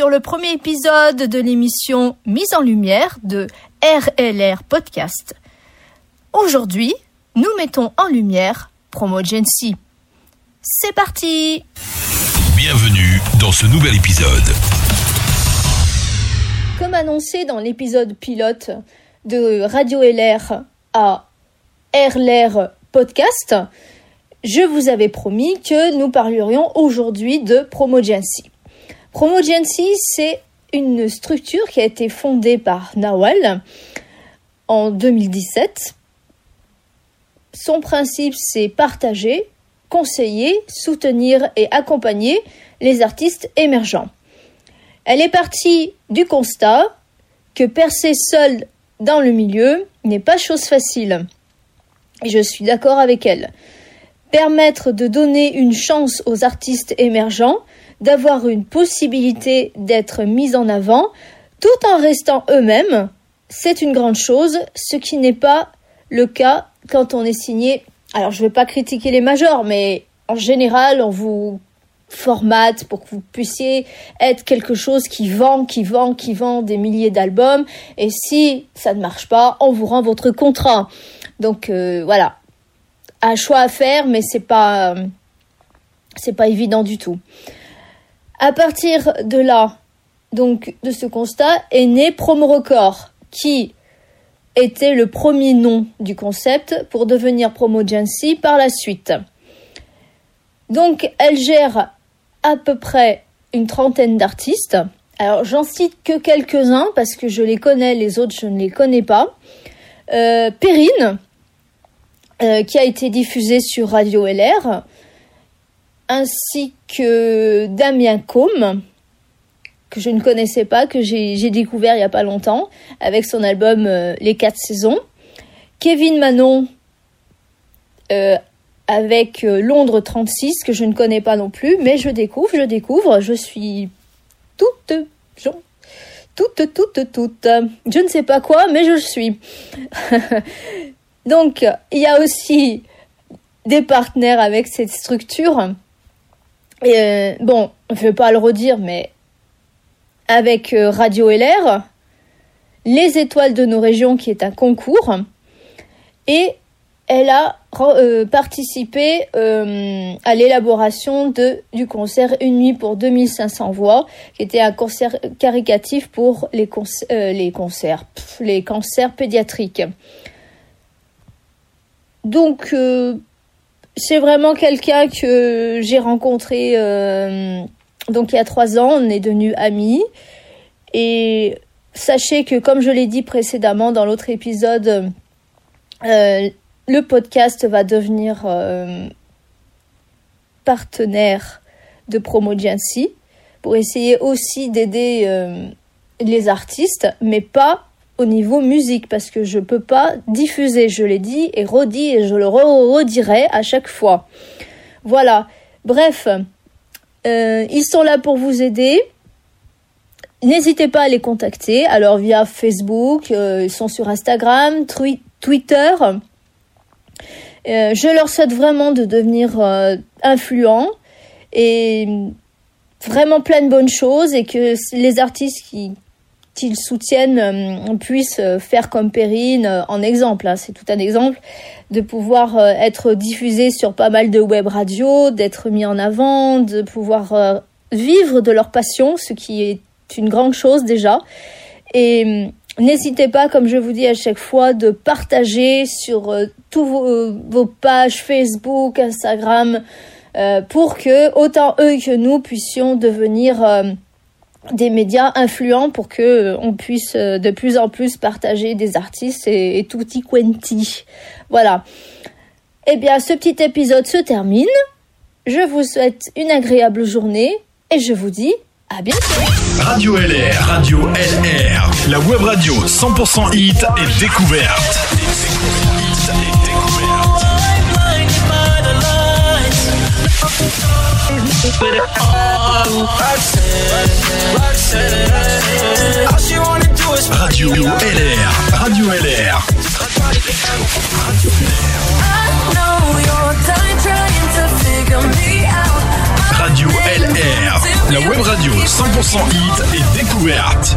le premier épisode de l'émission Mise en lumière de RLR Podcast. Aujourd'hui, nous mettons en lumière Promogency. C'est parti Bienvenue dans ce nouvel épisode. Comme annoncé dans l'épisode pilote de Radio LR à RLR Podcast, je vous avais promis que nous parlerions aujourd'hui de Promogency. Promogency, c'est une structure qui a été fondée par Nawal en 2017. Son principe, c'est partager, conseiller, soutenir et accompagner les artistes émergents. Elle est partie du constat que percer seul dans le milieu n'est pas chose facile. Et je suis d'accord avec elle. Permettre de donner une chance aux artistes émergents, d'avoir une possibilité d'être mis en avant, tout en restant eux-mêmes, c'est une grande chose, ce qui n'est pas le cas quand on est signé. Alors je ne vais pas critiquer les majors, mais en général, on vous formate pour que vous puissiez être quelque chose qui vend, qui vend, qui vend des milliers d'albums. Et si ça ne marche pas, on vous rend votre contrat. Donc euh, voilà, choix à faire, mais c'est pas c'est pas évident du tout. À partir de là, donc de ce constat, est né Promo Record, qui était le premier nom du concept pour devenir Promogency par la suite. Donc elle gère à peu près une trentaine d'artistes. Alors j'en cite que quelques-uns parce que je les connais, les autres je ne les connais pas. Euh, Perrine, euh, qui a été diffusée sur Radio LR, ainsi que Damien Combe, que je ne connaissais pas, que j'ai découvert il n'y a pas longtemps, avec son album euh, Les quatre saisons. Kevin Manon, euh, avec Londres 36, que je ne connais pas non plus, mais je découvre, je découvre, je suis toute, toute, toute, toute, je ne sais pas quoi, mais je suis. Donc, il y a aussi des partenaires avec cette structure. Euh, bon, je ne vais pas le redire, mais avec euh, Radio LR, Les Étoiles de nos régions, qui est un concours, et elle a euh, participé à l'élaboration du concert Une nuit pour 2500 voix, qui était un concert caricatif pour les, les concerts, les cancers pédiatriques. Donc, euh, c'est vraiment quelqu'un que j'ai rencontré euh, donc il y a trois ans. On est devenus amis. Et sachez que, comme je l'ai dit précédemment dans l'autre épisode, euh, le podcast va devenir partenaire de Promogency pour essayer aussi d'aider les artistes, mais pas au niveau musique parce que je peux pas diffuser, je l'ai dit et redit et je le re redirai à chaque fois. Voilà. Bref, euh, ils sont là pour vous aider. N'hésitez pas à les contacter. Alors via Facebook, euh, ils sont sur Instagram, Twitter. Euh, je leur souhaite vraiment de devenir influents et vraiment plein de bonnes choses et que les artistes qui qu'ils soutiennent euh, puissent faire comme Perrine euh, en exemple. Hein, c'est tout un exemple de pouvoir euh, être diffusé sur pas mal de web radios, d'être mis en avant, de pouvoir euh, vivre de leur passion, ce qui est une grande chose déjà. Et N'hésitez pas, comme je vous dis à chaque fois, de partager sur euh, tous vos, euh, pages Facebook, Instagram, euh, pour que autant eux que nous puissions devenir euh, des médias influents pour que euh, on puisse de plus en plus partager des artistes et, et tutti quanti. Voilà. Eh bien, ce petit épisode se termine. Je vous souhaite une agréable journée et je vous dis à bientôt. Radio LR, Radio LR, la web radio 100% hit et découverte. Radio LR, Radio LR. Radio LR, La web radio 100% hit et découverte.